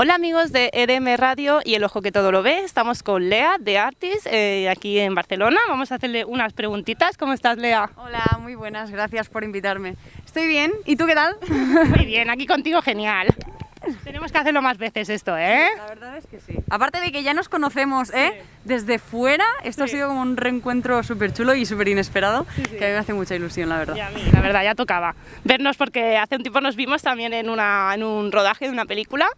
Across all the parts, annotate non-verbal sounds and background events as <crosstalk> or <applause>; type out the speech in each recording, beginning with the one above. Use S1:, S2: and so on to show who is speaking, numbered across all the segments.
S1: Hola amigos de EDM Radio y El Ojo que Todo lo Ve, estamos con Lea de Artis eh, aquí en Barcelona. Vamos a hacerle unas preguntitas. ¿Cómo estás Lea?
S2: Hola, muy buenas, gracias por invitarme. Estoy bien, ¿y tú qué tal? <laughs>
S1: Muy bien, aquí contigo genial. <laughs> Tenemos que hacerlo más veces esto, ¿eh?
S2: La verdad es que sí. Aparte de que ya nos conocemos, ¿eh? Desde fuera, esto ha sido como un reencuentro súper chulo y súper inesperado, que a mí me hace mucha ilusión, la verdad.
S1: Y a mí, la verdad, ya tocaba vernos porque hace un tiempo nos vimos también en, una, en un rodaje de una película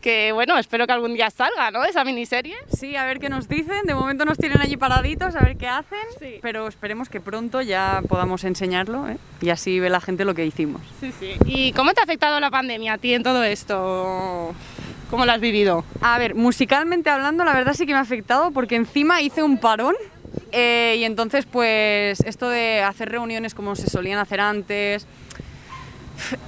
S1: que bueno, espero que algún día salga, ¿no? Esa miniserie.
S2: Sí, a ver qué nos dicen. De momento nos tienen allí paraditos, a ver qué hacen. Pero esperemos que pronto ya podamos enseñarlo ¿eh? y así ve la gente lo que hicimos.
S1: Sí, sí. ¿Y cómo te ha afectado la pandemia a ti en todo esto? ¿Cómo lo has vivido?
S2: A ver, musicalmente hablando, la verdad sí que me ha afectado porque encima hice un parón. Eh, y entonces, pues, esto de hacer reuniones como se solían hacer antes,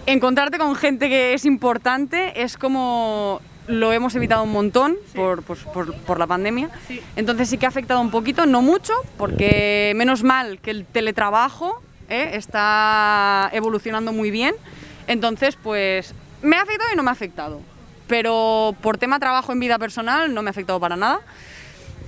S2: encontrarte con gente que es importante es como lo hemos evitado un montón por, por, por, la pandemia. Entonces sí que ha afectado un poquito, no mucho, porque menos mal que el teletrabajo ¿eh? está evolucionando muy bien. Entonces, pues me ha afectado y no me ha afectado. Pero por tema trabajo en vida personal no me ha afectado para nada.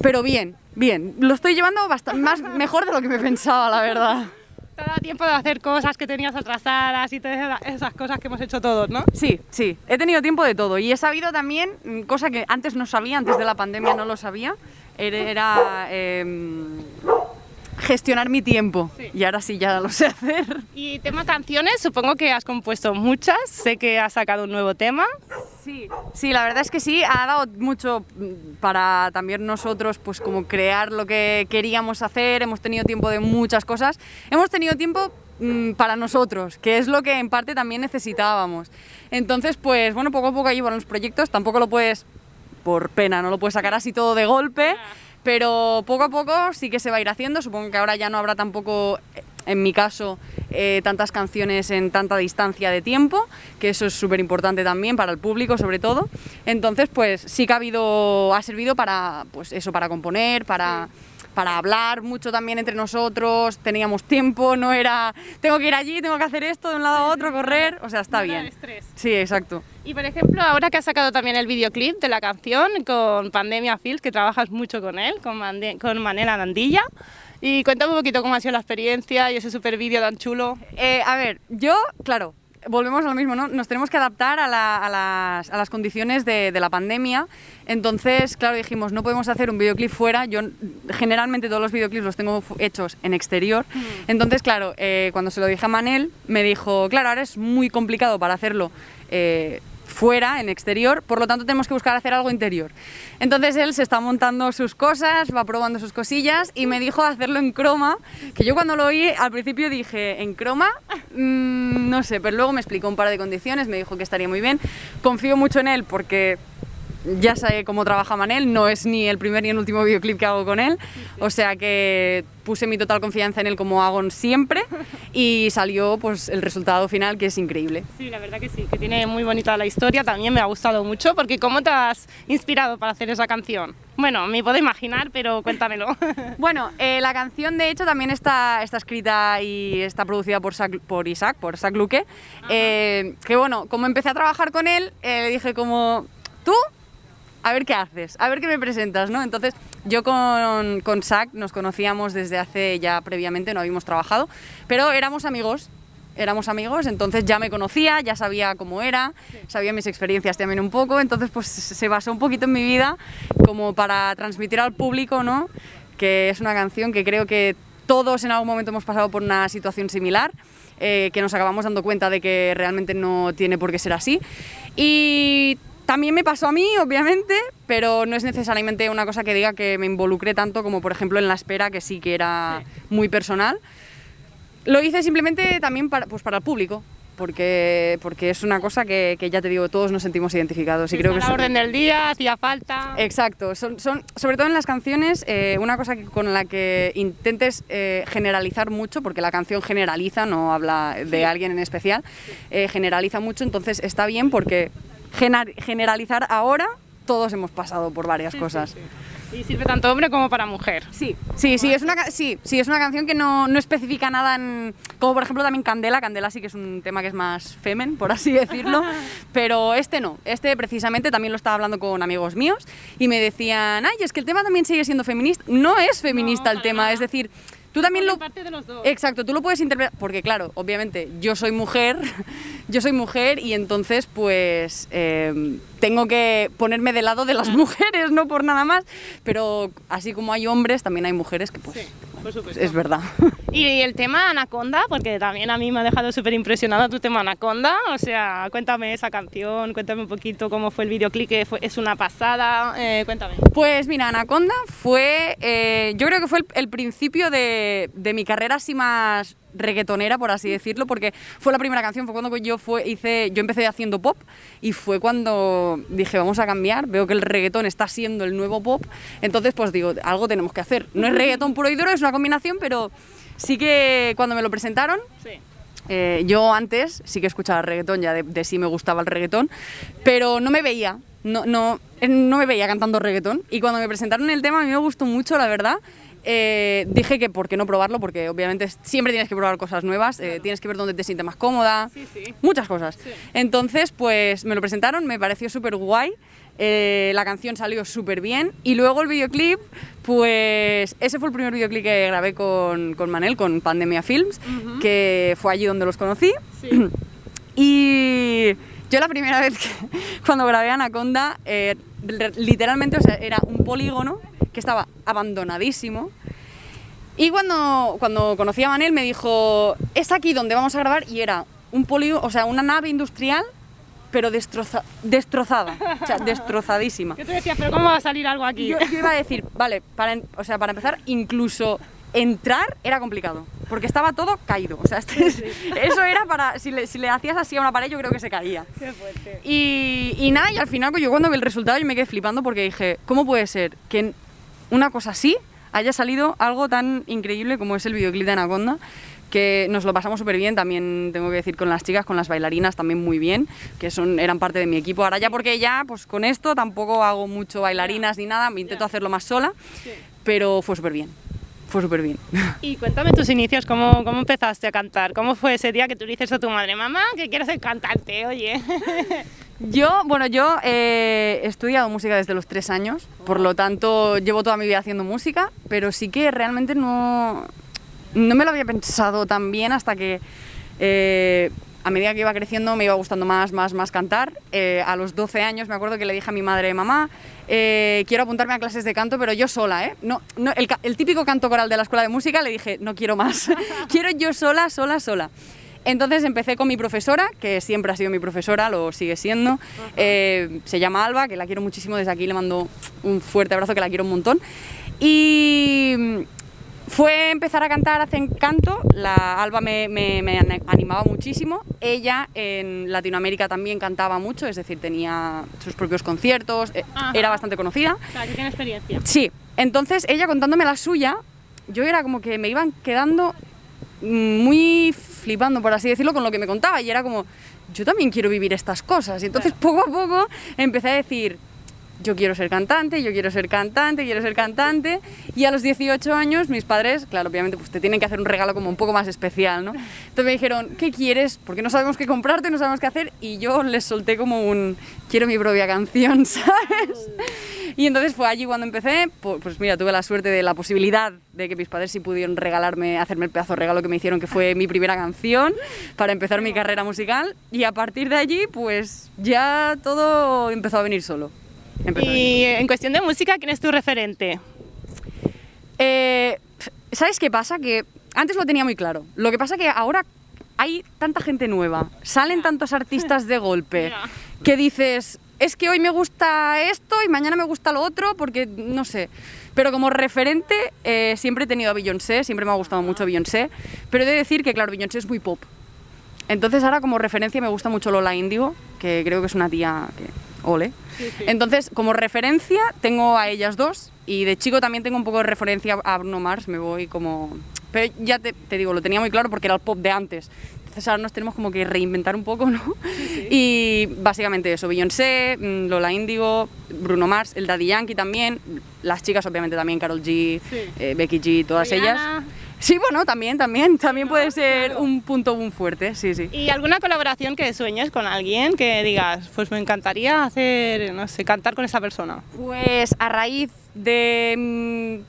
S2: Pero bien, bien. Lo estoy llevando bastante más mejor de lo que me pensaba, la verdad.
S1: Te ha dado tiempo de hacer cosas que tenías atrasadas y todas esas cosas que hemos hecho todos, ¿no?
S2: Sí, sí, he tenido tiempo de todo y he sabido también, mm, cosa que antes no sabía, antes de la pandemia no lo sabía, era... Em, gestionar mi tiempo y ahora sí ya lo sé hacer.
S1: Y tema canciones, supongo que has compuesto muchas, sé que has sacado un nuevo tema.
S2: Sí, sí, la verdad es que sí, ha dado mucho mm, para también nosotros pues como crear lo que queríamos hacer, hemos tenido tiempo de muchas cosas, hemos tenido tiempo mm, para nosotros, que es lo que en parte también necesitábamos. Entonces, pues bueno, poco a poco ahí van los proyectos, tampoco lo puedes, por pena, no lo puedes sacar así todo de golpe pero poco a poco sí que se va a ir haciendo. Supongo que ahora ya no habrá tampoco, en mi caso, eh, tantas canciones en tanta distancia de tiempo, que eso es súper importante también para el público, sobre todo. Entonces, pues sí que ha habido, ha servido para, pues eso, para componer, para para hablar mucho también entre nosotros, teníamos tiempo, no era tengo que ir allí, tengo que hacer esto de un lado a otro, correr, o sea, está bien.
S1: Estrés.
S2: Sí, exacto.
S1: Y por ejemplo, ahora que has sacado también el videoclip de la canción con Pandemia Fields, que trabajas mucho con él, con, con Manela Dandilla, y cuéntame un poquito cómo ha sido la experiencia y ese super vídeo tan chulo.
S2: Eh, a ver, yo, claro, volvemos a lo mismo, ¿no? Nos tenemos que adaptar a, las, a las, condiciones de, de, la pandemia. Entonces, claro, dijimos, no podemos hacer un videoclip fuera. Yo generalmente todos los videoclips los tengo hechos en exterior. Mm. Entonces, claro, eh, cuando se lo dije a Manel, me dijo, claro, ahora es muy complicado para hacerlo. Eh, fuera, en exterior, por lo tanto tenemos que buscar hacer algo interior. Entonces él se está montando sus cosas, va probando sus cosillas y me dijo hacerlo en croma, que yo cuando lo oí al principio dije, ¿en croma? Mm, no sé, pero luego me explicó un par de condiciones, me dijo que estaría muy bien. Confío mucho en él porque ya sé cómo trabaja Manel, no es ni el primer ni el último videoclip que hago con él, o sea que puse mi total confianza en él como hago siempre y salió pues el resultado final que es increíble.
S1: Sí, la verdad que sí, que tiene muy bonita la historia, también me ha gustado mucho porque ¿cómo te has inspirado para hacer esa canción? Bueno, me puedo imaginar, pero cuéntamelo. <laughs>
S2: bueno, eh, la canción de hecho también está, está escrita y está producida por, por Isaac, por Isaac Luque, eh, que bueno, como empecé a trabajar con él, eh, le dije como, tú a ver qué haces, a ver qué me presentas, ¿no? Entonces, yo con, con nos conocíamos desde hace ya previamente, no habíamos trabajado, pero éramos amigos, éramos amigos, entonces ya me conocía, ya sabía cómo era, sabía mis experiencias también un poco, entonces pues se basó un poquito en mi vida como para transmitir al público, ¿no? Que es una canción que creo que todos en algún momento hemos pasado por una situación similar, eh, que nos acabamos dando cuenta de que realmente no tiene por qué ser así. Y también me pasó a mí, obviamente, pero no es necesariamente una cosa que diga que me involucre tanto como, por ejemplo, en la espera, que sí que era muy personal. Lo hice simplemente también para, pues para el público, porque, porque es una cosa que, que, ya te digo, todos nos sentimos identificados.
S1: y creo que la orden del día, hacía falta.
S2: Exacto, son, son, sobre todo en las canciones, eh, una cosa con la que intentes eh, generalizar mucho, porque la canción generaliza, no habla de alguien en especial, eh, generaliza mucho, entonces está bien porque generalizar ahora, todos hemos pasado por varias cosas.
S1: Y sirve tanto hombre como para mujer.
S2: Sí, sí, sí, es una, sí, sí, es una canción que no, no especifica nada en... Como por ejemplo también Candela, Candela sí que es un tema que es más femen, por así <laughs> decirlo, pero este no, este precisamente también lo estaba hablando con amigos míos y me decían, ay, es que el tema también sigue siendo feminista. No es feminista el tema,
S1: nada.
S2: es decir, tú también lo...
S1: parte de los dos.
S2: Exacto, tú lo puedes interpretar, porque claro, obviamente yo soy mujer, <laughs> yo soy mujer y entonces pues eh, tengo que ponerme de lado de las mujeres, no por nada más, pero así como hay hombres, también hay mujeres que pues
S1: Sí, por supuesto.
S2: es verdad.
S1: Y el tema Anaconda, porque también a mí me ha dejado súper impresionada tu tema Anaconda. O sea, cuéntame esa canción, cuéntame un poquito cómo fue el videoclip, que fue- es una pasada. eh, cuéntame.
S2: Pues mira, Anaconda fue, eh, yo creo que fue el, el principio de, de mi carrera así más reggaetonera, por así decirlo, porque fue la primera canción, fue cuando yo fue, hice, yo empecé haciendo pop y fue cuando dije vamos a cambiar, veo que el reggaetón está siendo el nuevo pop, entonces pues digo, algo tenemos que hacer. No es reggaetón puro y duro, es una combinación, pero sí que cuando me lo presentaron,
S1: Sí.
S2: eh, yo antes sí que escuchaba reggaetón, ya de, de sí me gustaba el reggaetón, pero no me veía, no, no, eh, no me veía cantando reggaetón. Y cuando me presentaron el tema a mí me gustó mucho, la verdad. Eh, dije que por qué no probarlo, porque obviamente siempre tienes que probar cosas nuevas, eh, tienes que ver dónde te sientes más cómoda,
S1: Sí, sí.
S2: muchas cosas. Entonces, pues me lo presentaron, me pareció súper guay. eh, la canción salió súper bien y luego el videoclip, pues ese fue el primer videoclip que grabé con, con Manel, con Pandemia Films, que fue allí donde los conocí. <clears throat> Y yo la primera <laughs> vez que cuando grabé Anaconda, literalmente, o sea, era un polígono que estaba abandonadísimo. Y cuando, cuando conocí a Manel me dijo, es aquí donde vamos a grabar y era un polígono, o sea, una nave industrial, pero destroza- destrozada, o sea, <laughs> destrozadísima.
S1: Yo te decía, pero ¿cómo va a salir algo aquí?
S2: Yo, yo iba a decir, vale, para, o sea, para empezar, incluso entrar era complicado, porque estaba todo caído. O sea, <laughs> este- eso era para, si le, si le hacías así a una pared, yo creo que se caía.
S1: Qué fuerte.
S2: Y, y nada, y al final yo cuando vi el resultado yo me quedé flipando porque dije, ¿cómo puede ser que una cosa así haya salido algo tan increíble como es el videoclip de Anaconda? que nos lo pasamos súper bien, también tengo que decir con las chicas, con las bailarinas también muy bien, que son, eran parte de mi equipo. Ahora ya porque ya, pues con esto tampoco hago mucho bailarinas ni nada, me intento hacerlo más sola, pero fue súper bien, fue súper bien. <laughs>
S1: Y cuéntame tus inicios, ¿cómo, ¿cómo empezaste a cantar? ¿Cómo fue ese día que tú le dices a tu madre, mamá, que quiero ser cantante, oye? <laughs>
S2: Yo, bueno, yo eh, he estudiado música desde los tres años, por lo tanto llevo toda mi vida haciendo música, pero sí que realmente no, no me lo había pensado tan bien hasta que eh, a medida que iba creciendo me iba gustando más, más, más cantar. Eh, a los 12 años me acuerdo que le dije a mi madre, mamá, eh, quiero apuntarme a clases de canto, pero yo sola, ¿eh? No, no, el, típico canto coral de la escuela de música le dije, no quiero más, <laughs> quiero yo sola, sola, sola. Entonces empecé con mi profesora, que siempre ha sido mi profesora, lo sigue siendo. Eh, se llama Alba, que la quiero muchísimo, desde aquí le mando un fuerte abrazo, que la quiero un montón. Y fue empezar a cantar hace encanto, la Alba me, me- me ana- animaba muchísimo, ella en Latinoamérica también cantaba mucho, es decir, tenía sus propios conciertos, eh,
S1: Ajá.
S2: era bastante conocida.
S1: O sea, que tiene experiencia.
S2: Sí, entonces ella contándome la suya, yo era como que me iban quedando muy flipando, por así decirlo, con lo que me contaba y era como, yo también quiero vivir estas cosas. Y entonces poco a poco empecé a decir, yo quiero ser cantante, yo quiero ser cantante, quiero ser cantante. Y a los 18 años mis padres, claro, obviamente pues te tienen que hacer un regalo como un poco más especial, ¿no? Entonces me dijeron, ¿qué quieres? Porque no sabemos qué comprarte, no sabemos qué hacer. Y yo les solté como un, quiero mi propia canción, <laughs> ¿sabes? Y entonces fue allí cuando empecé, pu- pues mira, tuve la suerte de la posibilidad de que mis padres sí pudieron regalarme, hacerme el pedazo de regalo que me hicieron, que fue mi primera canción para empezar mi carrera musical. Y a partir de allí, pues ya todo empezó a venir solo.
S1: Y en cuestión de música, ¿quién es tu referente?
S2: Eh, ¿Sabes qué pasa? Que antes lo tenía muy claro. Lo que pasa que ahora hay tanta gente nueva, salen tantos artistas de golpe, <laughs> que dices, es que hoy me gusta esto y mañana me gusta lo otro, porque no sé. Pero como referente eh, siempre he tenido a Beyoncé, siempre me ha gustado mucho Beyoncé, pero he de decir que, claro, Beyoncé es muy pop. Entonces ahora como referencia me gusta mucho Lola Indigo, que creo que es una tía que... Ole. Entonces, como referencia tengo a ellas dos y de chico también tengo un poco de referencia a Bruno Mars, me voy como... Pero ya te, te digo, lo tenía muy claro porque era el pop de antes. entonces ahora nos tenemos como que reinventar un poco, ¿no? Y básicamente eso, Beyoncé, mm, Lola Índigo, Bruno Mars, el Daddy Yankee también, las chicas obviamente también, Carol G,
S1: Sí.
S2: eh, Becky G, todas ellas. Sí, bueno, también, también, también puede ser un punto muy fuerte, sí, sí.
S1: ¿Y alguna colaboración que sueñes con alguien que digas, pues me encantaría hacer, no sé, cantar con esa persona?
S2: Pues a raíz de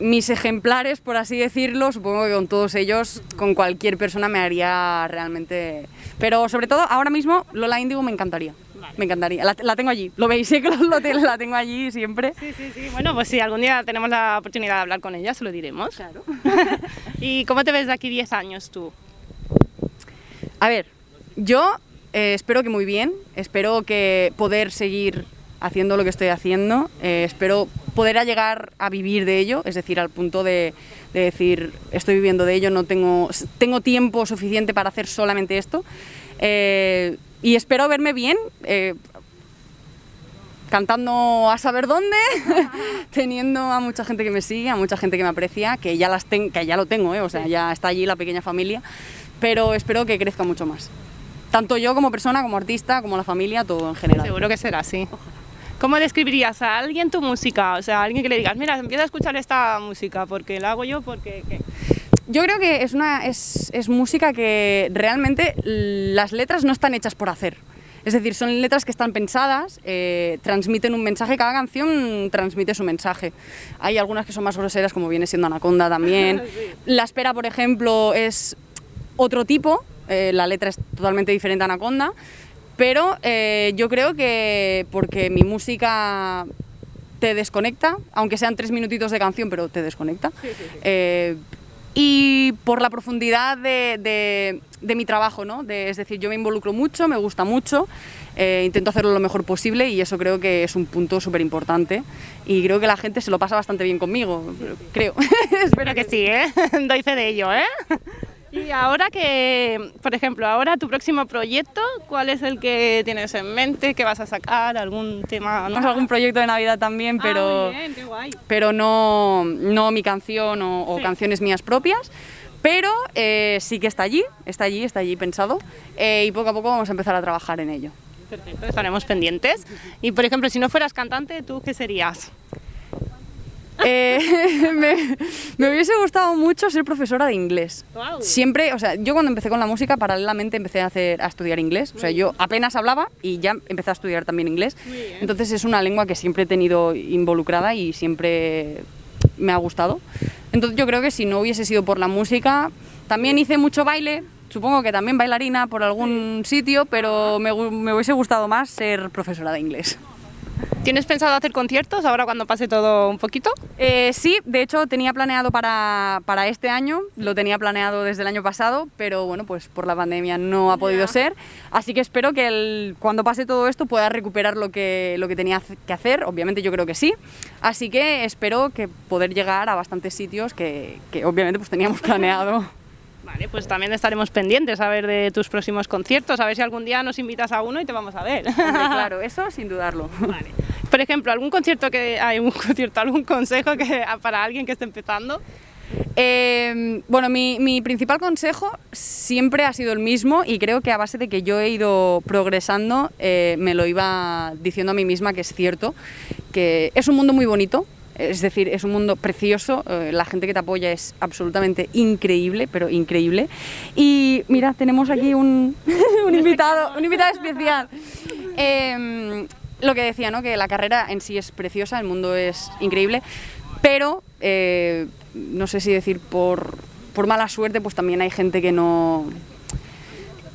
S2: mm, mis ejemplares, por así decirlo, supongo que con todos ellos, con cualquier persona me haría realmente... Pero sobre todo, ahora mismo, Lola Índigo me encantaría. Me encantaría. La, la tengo allí, lo veis, sé que <laughs> lo, la tengo allí siempre.
S1: Sí, sí, sí. Bueno, pues si algún día tenemos la oportunidad de hablar con ella, se lo diremos.
S2: Claro. <laughs>
S1: ¿Y cómo te ves de aquí 10 años tú?
S2: A ver, yo eh, espero que muy bien, espero que poder seguir haciendo lo que estoy haciendo, eh, espero poder llegar a vivir de ello, es decir, al punto de, de decir, estoy viviendo de ello, no tengo, tengo tiempo suficiente para hacer solamente esto, eh, y espero verme bien. eh, cantando a saber dónde, <laughs> teniendo a mucha gente que me sigue, a mucha gente que me aprecia, que ya, las ten- que ya lo tengo, ¿eh? o sea, ya está allí la pequeña familia, pero espero que crezca mucho más. Tanto yo como persona, como artista, como la familia, todo en general.
S1: Seguro que será así. ¿Cómo describirías a alguien tu música? O sea, a alguien que le digas, mira, empieza a escuchar esta música, porque la hago yo, porque... ¿qué?
S2: Yo creo que es, una, es, es música que realmente las letras no están hechas por hacer. Es decir, son letras que están pensadas, eh, transmiten un mensaje, cada canción transmite su mensaje. Hay algunas que son más groseras, como viene siendo Anaconda también. <laughs> La espera, por ejemplo, es otro tipo, eh, la letra es totalmente diferente a Anaconda, pero eh, yo creo que porque mi música te desconecta, aunque sean tres minutitos de canción, pero te desconecta. Eh, y por la profundidad de, de- mi trabajo, ¿no? Es decir, yo me involucro mucho, me gusta mucho, eh, intento hacerlo lo mejor posible y eso creo que es un punto súper importante y creo que la gente se lo pasa bastante bien conmigo, creo. <laughs>
S1: Espero que sí, ¿eh? <laughs> Doy fe de ello, ¿eh? Y ahora que, por ejemplo, ahora tu próximo proyecto, ¿cuál es el que tienes en mente? ¿Qué vas a sacar? ¿Algún tema?
S2: Tenemos algún proyecto de Navidad también, pero...
S1: Ah, muy bien, qué guay.
S2: pero no, no mi canción o, o
S1: Sí.
S2: canciones mías propias. Pero eh, sí que está allí, está allí, está allí pensado eh, y poco a poco vamos a empezar a trabajar en ello.
S1: Perfecto, estaremos pendientes. Y, por ejemplo, si no fueras cantante, ¿tú qué serías?
S2: Eh, <laughs> me, me hubiese gustado mucho ser profesora de inglés.
S1: Guau.
S2: Siempre, o sea, yo cuando empecé con la música, paralelamente empecé a, hacer, a estudiar inglés. O sea, yo apenas hablaba y ya empecé a estudiar también inglés. Entonces es una lengua que siempre he tenido involucrada y siempre me ha gustado. Entonces yo creo que si no hubiese sido por la música, también hice mucho baile, supongo que también bailarina por algún sitio, pero me, me hubiese gustado más ser profesora de inglés.
S1: ¿Tienes pensado hacer conciertos ahora cuando pase todo un poquito?
S2: Eh, sí, de hecho tenía planeado para, para este año, lo tenía planeado desde el año pasado, pero bueno, pues por la pandemia no ha podido ser. Así que espero que el- cuando pase todo esto pueda recuperar lo que, lo que tenía que hacer, obviamente yo creo que sí. Así que espero que poder llegar a bastantes sitios que, que obviamente pues teníamos <laughs> planeado.
S1: Vale, pues también estaremos pendientes a ver de tus próximos conciertos, a ver si algún día nos invitas a uno y te vamos a ver.
S2: Hombre, <laughs> claro, eso sin dudarlo.
S1: Vale. Por ejemplo, algún concierto que hay un concierto, algún consejo que para alguien que esté empezando.
S2: Eh, bueno, mi, mi principal consejo siempre ha sido el mismo y creo que a base de que yo he ido progresando eh, me lo iba diciendo a mí misma que es cierto, que es un mundo muy bonito, es decir, es un mundo precioso, eh, la gente que te apoya es absolutamente increíble, pero increíble. Y mira, tenemos aquí un, <laughs> invitado, un invitado especial. Eh, lo que decía, ¿no? que la carrera en sí es preciosa, el mundo es increíble, pero eh, no sé si decir por, por mala suerte, pues también hay gente que no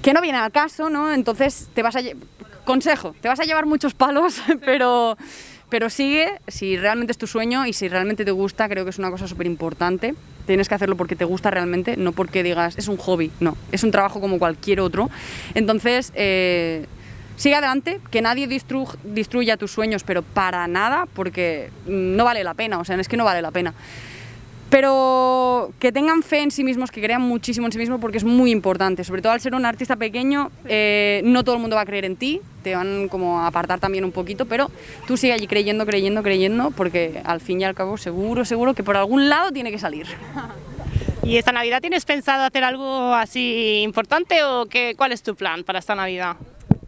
S2: que no viene al caso, ¿no? Entonces te vas a consejo, te vas a llevar muchos palos, <laughs> pero pero sigue si realmente es tu sueño y si realmente te gusta, creo que es una cosa súper importante. Tienes que hacerlo porque te gusta realmente, no porque digas es un hobby, no, es un trabajo como cualquier otro. Entonces, eh, sigue adelante, que nadie destruya tus sueños, pero para nada, porque no vale la pena, o sea, es que no vale la pena. Pero que tengan fe en sí mismos, que crean muchísimo en sí mismos, porque es muy importante. Sobre todo al ser un artista pequeño, eh, no todo el mundo va a creer en ti, te van como a apartar también un poquito, pero tú sigue allí creyendo, creyendo, creyendo, porque al fin y al cabo seguro, seguro que por algún lado tiene que salir. <laughs>
S1: ¿Y esta Navidad tienes pensado hacer algo así importante o qué, cuál es tu plan para esta Navidad?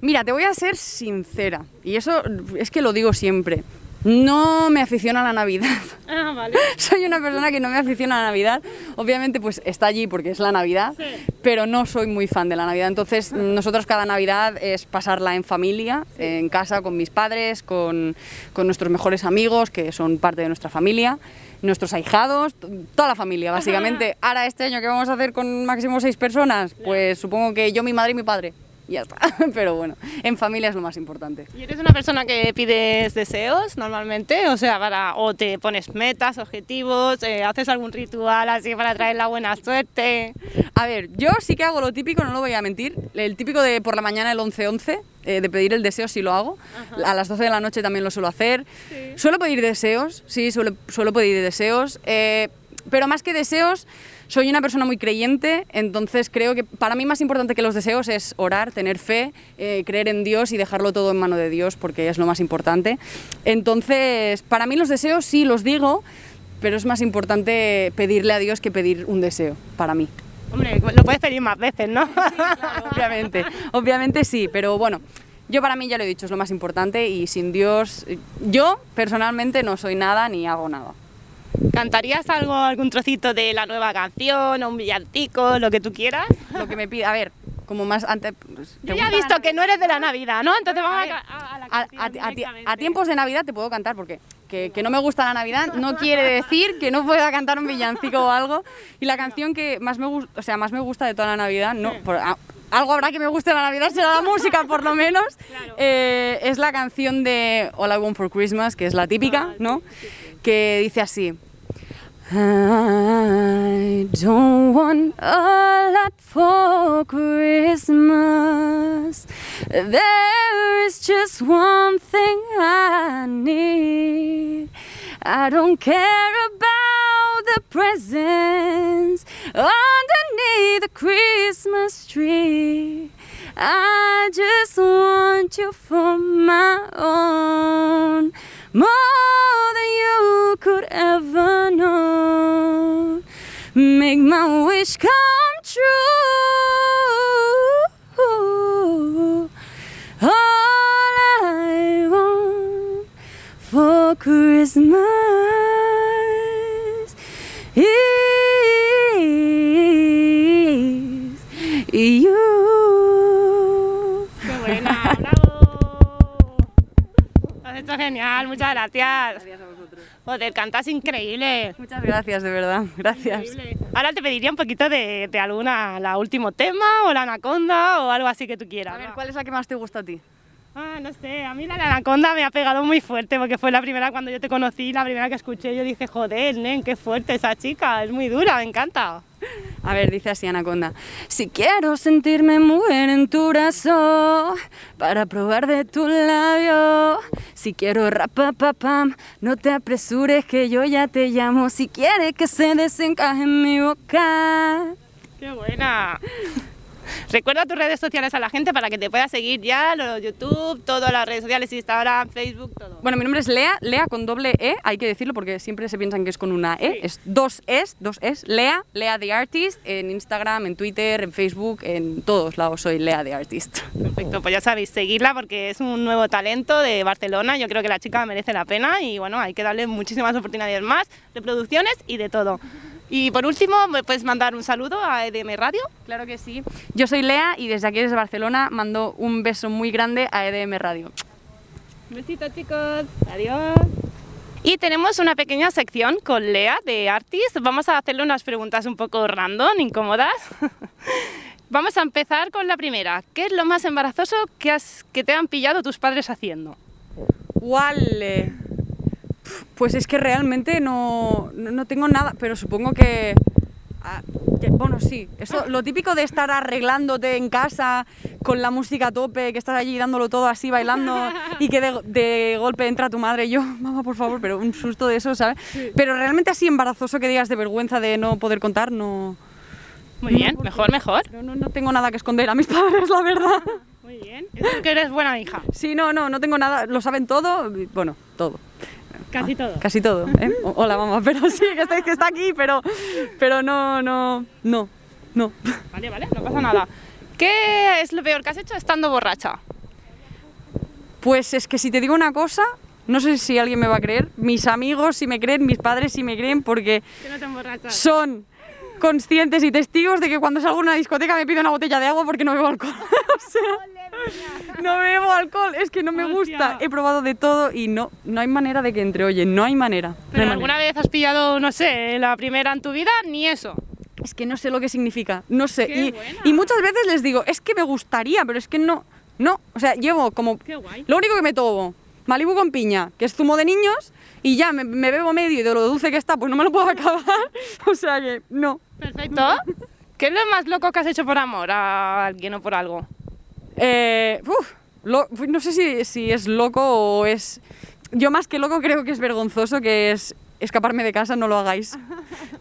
S2: Mira, te voy a ser sincera, y eso es que lo digo siempre. No me aficiona a la Navidad. <laughs>
S1: Ah, vale. <laughs>
S2: soy una persona que no me aficiona a la Navidad. Obviamente, pues está allí porque es la Navidad, pero no soy muy fan de la Navidad. Entonces, nosotros cada Navidad es pasarla en familia, en casa, con mis padres, con, con nuestros mejores amigos, que son parte de nuestra familia, nuestros ahijados, toda la familia, básicamente. <laughs> Ahora, este año, ¿qué vamos a hacer con máximo seis personas? Pues supongo que yo, mi madre y mi padre. Y ya está. <laughs> Pero bueno, en familia es lo más importante.
S1: ¿Y eres una persona que pides deseos normalmente? O sea, para, o te pones metas, objetivos, eh, haces algún ritual así para traer la buena suerte.
S2: A ver, yo sí que hago lo típico, no lo voy a mentir. El típico de por la mañana el 11-11, eh, de pedir el deseo, sí lo hago. A las 12 de la noche también lo suelo hacer. Suelo pedir deseos, sí, suelo, suelo pedir deseos. eh, pero más que deseos, soy una persona muy creyente, entonces creo que para mí más importante que los deseos es orar, tener fe, eh, creer en Dios y dejarlo todo en mano de Dios, porque es lo más importante. Entonces, para mí los deseos sí los digo, pero es más importante pedirle a Dios que pedir un deseo, para mí.
S1: Hombre, lo puedes pedir más veces, ¿no?
S2: obviamente, obviamente sí, pero bueno, yo para mí ya lo he dicho, es lo más importante y sin Dios, yo personalmente no soy nada ni hago nada.
S1: ¿Cantarías algo, algún trocito de la nueva canción o un villancico, lo que tú quieras?
S2: Lo que me pide, a ver, como más antes... pues, ¿te
S1: Yo ya he visto que no eres de la Navidad, ¿no? Entonces vamos a, a- a la canción
S2: a- tiempos de Navidad te puedo cantar porque que, que no me gusta la Navidad no quiere decir que no pueda cantar un villancico o algo. Y la canción que más me gusta, o sea, más me gusta de toda la Navidad, no, por- a- algo habrá que me guste la Navidad, será la música por lo menos. <laughs>
S1: Claro.
S2: Eh, es la canción de All I Want for Christmas, que es la típica,
S1: Ah,
S2: ¿no? Que dice así. I don't want a lot for Christmas. There is just one thing I need. I don't care about the presents the Christmas tree. I just want you for my own, more than you could ever know. Make my wish come true. All I want for Christmas
S1: Lo has hecho genial, muchas gracias. Joder, cantas increíble.
S2: Muchas gracias, de verdad. Gracias.
S1: Increíble. Ahora te pediría un poquito de, de alguna, la último tema o la anaconda o algo así que tú quieras.
S2: A ver. ¿cuál es la que más te gusta a ti?
S1: Ah, no sé, a mí la anaconda me ha pegado muy fuerte porque fue la primera cuando yo te conocí, la primera que escuché, yo dije, joder, nen, qué fuerte esa chica, es muy dura, me encanta.
S2: A ver, dice así Anaconda. Si quiero sentirme mujer en tu brazo para probar de tu labio. Si quiero rapapapam, no te apresures que yo ya te llamo. Si quieres que se desencaje en mi boca.
S1: ¡Qué buena! Recuerda tus redes sociales a la gente para que te pueda seguir ya, los YouTube, todas las redes sociales, Instagram, Facebook, todo.
S2: Bueno, mi nombre es Lea, Lea con doble E, hay que decirlo porque siempre se piensan que es con una E,
S1: Sí.
S2: es dos Es, dos Es, Lea, Lea the Artist, en Instagram, en Twitter, en Facebook, en todos lados soy Lea the Artist.
S1: Perfecto, pues ya sabéis, seguirla porque es un nuevo talento de Barcelona. Yo creo que la chica merece la pena y bueno, hay que darle muchísimas oportunidades más de producciones y de todo. Y por último, ¿me puedes mandar un saludo a EDM Radio?
S2: Claro que sí. Yo soy Lea y desde aquí desde Barcelona mando un beso muy grande a EDM Radio.
S1: Un besito, chicos. Adiós. Y tenemos una pequeña sección con Lea de Artist. Vamos a hacerle unas preguntas un poco random, incómodas. <laughs> Vamos a empezar con la primera. ¿Qué es lo más embarazoso que, has, que te han pillado tus padres haciendo?
S2: Vale. Pues es que realmente no, no, no tengo nada, pero supongo que... ah, que- bueno, sí, eso, lo típico de estar arreglándote en casa con la música a tope, que estás allí dándolo todo así, bailando, y que de, de golpe entra tu madre y yo, <laughs> mamá, por favor, pero un susto de eso, ¿sabes? Pero realmente así embarazoso que digas de vergüenza de no poder contar, no,
S1: Muy bien, mejor, mejor.
S2: no, no, no tengo nada que esconder a mis <laughs> padres, la verdad.
S1: Muy bien. Es que eres buena hija.
S2: Sí, no, no, no tengo nada, lo saben todo, bueno, todo.
S1: Casi todo.
S2: Casi todo, ¿eh? <laughs> Hola, mamá, pero sí, que está, que está aquí, pero, pero no, no, no, no.
S1: Vale, vale, no pasa nada. ¿Qué es lo peor que has hecho estando borracha?
S2: Pues es que si te digo una cosa, no sé si alguien me va a creer, mis amigos si me creen, mis padres si me creen, porque
S1: no
S2: son conscientes y testigos de que cuando salgo a una discoteca me pido una botella de agua porque no bebo alcohol. <laughs> o sea, <laughs> no bebo alcohol, es que no me gusta. He probado de todo y no, no hay manera de que entre, oye, no hay manera. no hay
S1: ¿Pero
S2: manera.
S1: alguna vez has pillado, no sé, la primera en tu vida? Ni eso.
S2: Es que no sé lo que significa, no sé.
S1: Qué
S2: Y,
S1: buena.
S2: y muchas veces les digo, es que me gustaría, pero es que no, no. O sea, llevo como...
S1: Qué guay.
S2: Lo único que me tomo, Malibu con piña, que es zumo de niños, y ya me, me bebo medio y de lo dulce que está, pues no me lo puedo <laughs> acabar. o sea que, no.
S1: Perfecto. ¿Qué es lo más loco que has hecho por amor a alguien o por algo?
S2: Eh, uf, lo- no sé si, si es loco o es... Yo más que loco creo que es vergonzoso, que es escaparme de casa, no lo hagáis. <laughs>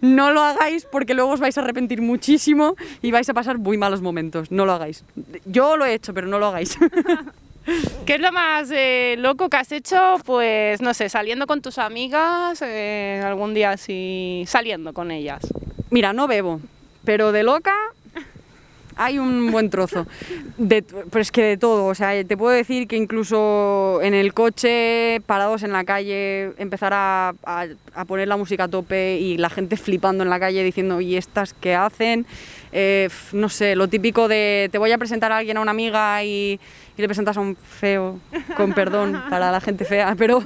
S2: No lo hagáis porque luego os vais a arrepentir muchísimo y vais a pasar muy malos momentos. No lo hagáis. Yo lo he hecho, pero no lo hagáis. <laughs>
S1: ¿Qué es lo más eh, loco que has hecho? Pues no sé, saliendo con tus amigas, eh, algún día así, saliendo con ellas.
S2: Mira, no bebo, pero de loca hay un buen trozo. De, pues que de todo, o sea, te puedo decir que incluso en el coche, parados en la calle, empezar a, a- poner la música a tope y la gente flipando en la calle diciendo, ¿y estas qué hacen? Eh, no sé, lo típico de te voy a presentar a alguien, a una amiga y le presentas a un feo, con perdón para la gente fea, pero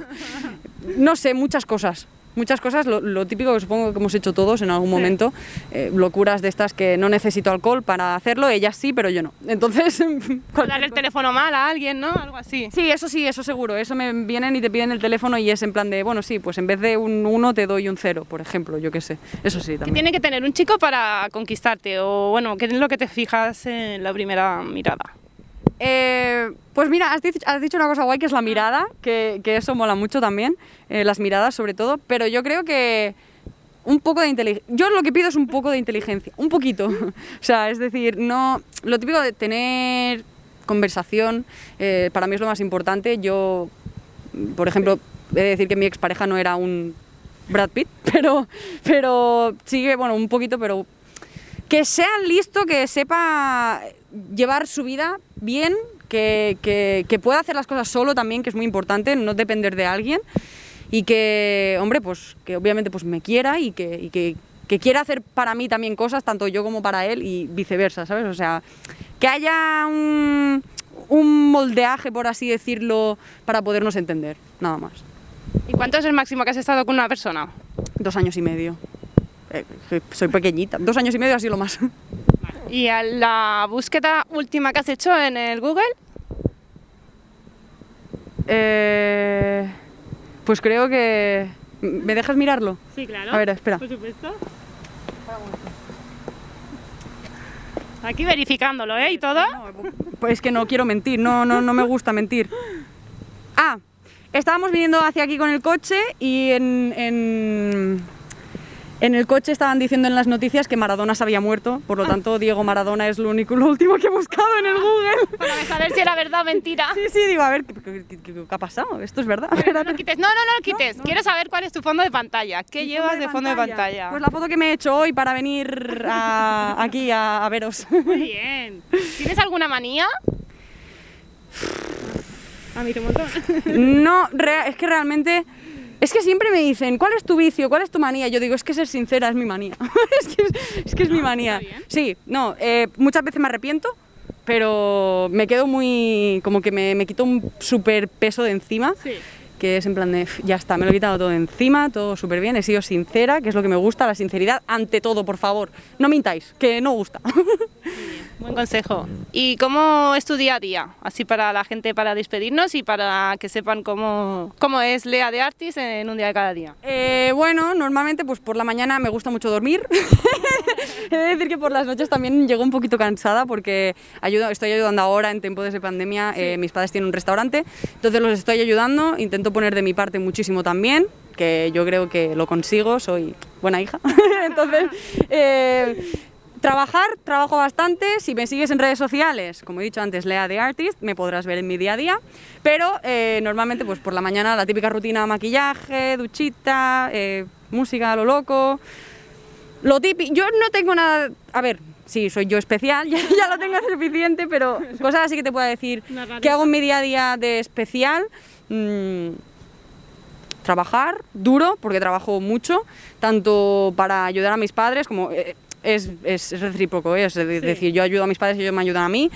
S2: no sé, muchas cosas. Muchas cosas, lo, lo típico que supongo que hemos hecho todos en algún momento, eh, locuras de estas que no necesito alcohol para hacerlo, ellas sí, pero yo no. Entonces, <laughs>
S1: darle el teléfono mal a alguien, ¿no? Algo así.
S2: sí, eso sí, eso seguro. Eso me vienen y te piden el teléfono y es en plan de, bueno, sí, pues en vez de un 1 te doy un 0, por ejemplo, yo qué sé. Eso sí,
S1: ¿Qué
S2: también.
S1: tiene que tener un chico para conquistarte? O bueno, ¿qué es lo que te fijas en la primera mirada?
S2: Eh, pues mira, has dicho, una cosa guay que es la mirada, que, eso mola mucho también, eh, las miradas sobre todo, pero yo creo que un poco de inteligencia. Yo lo que pido es un poco de inteligencia, un poquito. <laughs> o sea, es decir, no lo típico de tener conversación, eh, para mí es lo más importante. Yo, por ejemplo, he de decir que mi expareja no era un Brad Pitt, <laughs> pero, pero sigue, bueno, un poquito, pero que sea listo, que sepa llevar su vida bien, que, que- que pueda hacer las cosas solo también, que es muy importante, no depender de alguien. Y que, hombre, pues que obviamente pues me quiera y que, y que, que quiera hacer para mí también cosas, tanto yo como para él y viceversa, ¿sabes? O sea, que haya un, un moldeaje, por así decirlo, para podernos entender, nada más.
S1: ¿Y cuánto es el máximo que has estado con una persona?
S2: Dos años y medio. Eh, soy pequeñita. Dos años y medio ha sido lo más.
S1: ¿Y a la búsqueda última que has hecho en el Google?
S2: Eh, pues creo que... ¿Me dejas mirarlo?
S1: Sí, claro.
S2: A ver, espera.
S1: Por supuesto. Aquí verificándolo, ¿eh? Y todo.
S2: Pues es que no quiero mentir, no, no, no me gusta mentir. Ah, estábamos viniendo hacia aquí con el coche y en, en, en el coche estaban diciendo en las noticias que Maradona se había muerto, por lo tanto Diego Maradona es lo único, lo último que he buscado en el Google. <laughs>
S1: Para saber si era verdad o mentira.
S2: Sí, sí, digo, a ver, ¿qué, qué- qué- qué ha pasado? ¿Esto es verdad? <laughs>
S1: No lo quites. No, no, no lo quites. Quiero saber cuál es tu fondo de pantalla. ¿Qué llevas de fondo de pantalla?
S2: Pues la foto que me he hecho hoy para venir a- aquí a, a veros.
S1: Muy bien. ¿Tienes alguna manía? <laughs> A mí te montón.
S2: No, es que realmente. Es que siempre me dicen, ¿cuál es tu vicio? ¿Cuál es tu manía? Yo digo, es que ser sincera es mi manía. <laughs> es, que es, es que es mi manía.
S1: está bien.
S2: Sí, no, eh, muchas veces me arrepiento, pero me quedo muy. como que me, me quito un súper peso de encima.
S1: Sí.
S2: Que es en plan de, "F, ya está, me lo he quitado todo de encima, todo súper bien, he sido sincera, que es lo que me gusta, la sinceridad ante todo, por favor. No mintáis, que no gusta. <laughs>
S1: Buen consejo. ¿Y cómo es tu día a día? Así para la gente, para despedirnos y para que sepan cómo, cómo es Lea de Artis en un día de cada día.
S2: Eh, bueno, normalmente pues por la mañana me gusta mucho dormir. <laughs> He de decir que por las noches también llego un poquito cansada porque ayudo, estoy ayudando ahora en tiempos de pandemia. eh, mis padres tienen un restaurante, entonces los estoy ayudando. Intento poner de mi parte muchísimo también, que yo creo que lo consigo, soy buena hija. <laughs> entonces, eh, trabajar, trabajo bastante. Si me sigues en redes sociales, como he dicho antes, Lea de Artist, me podrás ver en mi día a día. Pero eh, normalmente, pues por la mañana, la típica rutina maquillaje, duchita, eh, música a lo loco. Lo típico. Yo no tengo nada. A ver, sí, soy yo especial, <laughs> ya, ya lo tengo suficiente, pero cosas así que te puedo decir. ¿Qué hago en mi día a día de especial? Mm, trabajar duro, porque trabajo mucho, tanto para ayudar a mis padres como... eh, es, es, es recíproco, ¿eh? es de- decir, yo ayudo a mis padres y ellos me ayudan a mí.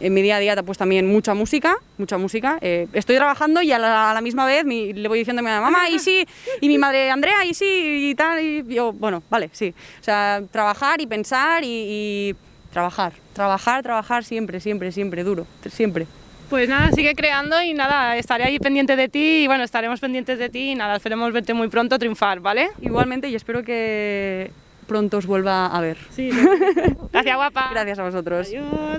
S2: En mi día a día pues también mucha música, mucha música. Eh, estoy trabajando y a la, a la misma vez mi- le voy diciendo a mi mamá, y sí, y mi madre Andrea, y sí, y tal, y yo, bueno, vale, sí. O sea, trabajar y pensar y, y trabajar, trabajar, trabajar siempre, siempre, siempre, duro, siempre.
S1: Pues nada, sigue creando y nada, estaré ahí pendiente de ti y bueno, estaremos pendientes de ti y nada, esperemos verte muy pronto triunfar, ¿vale?
S2: Igualmente y espero que pronto os vuelva a ver.
S1: Sí. <laughs> Gracias, guapa.
S2: Gracias a vosotros.
S1: Adiós.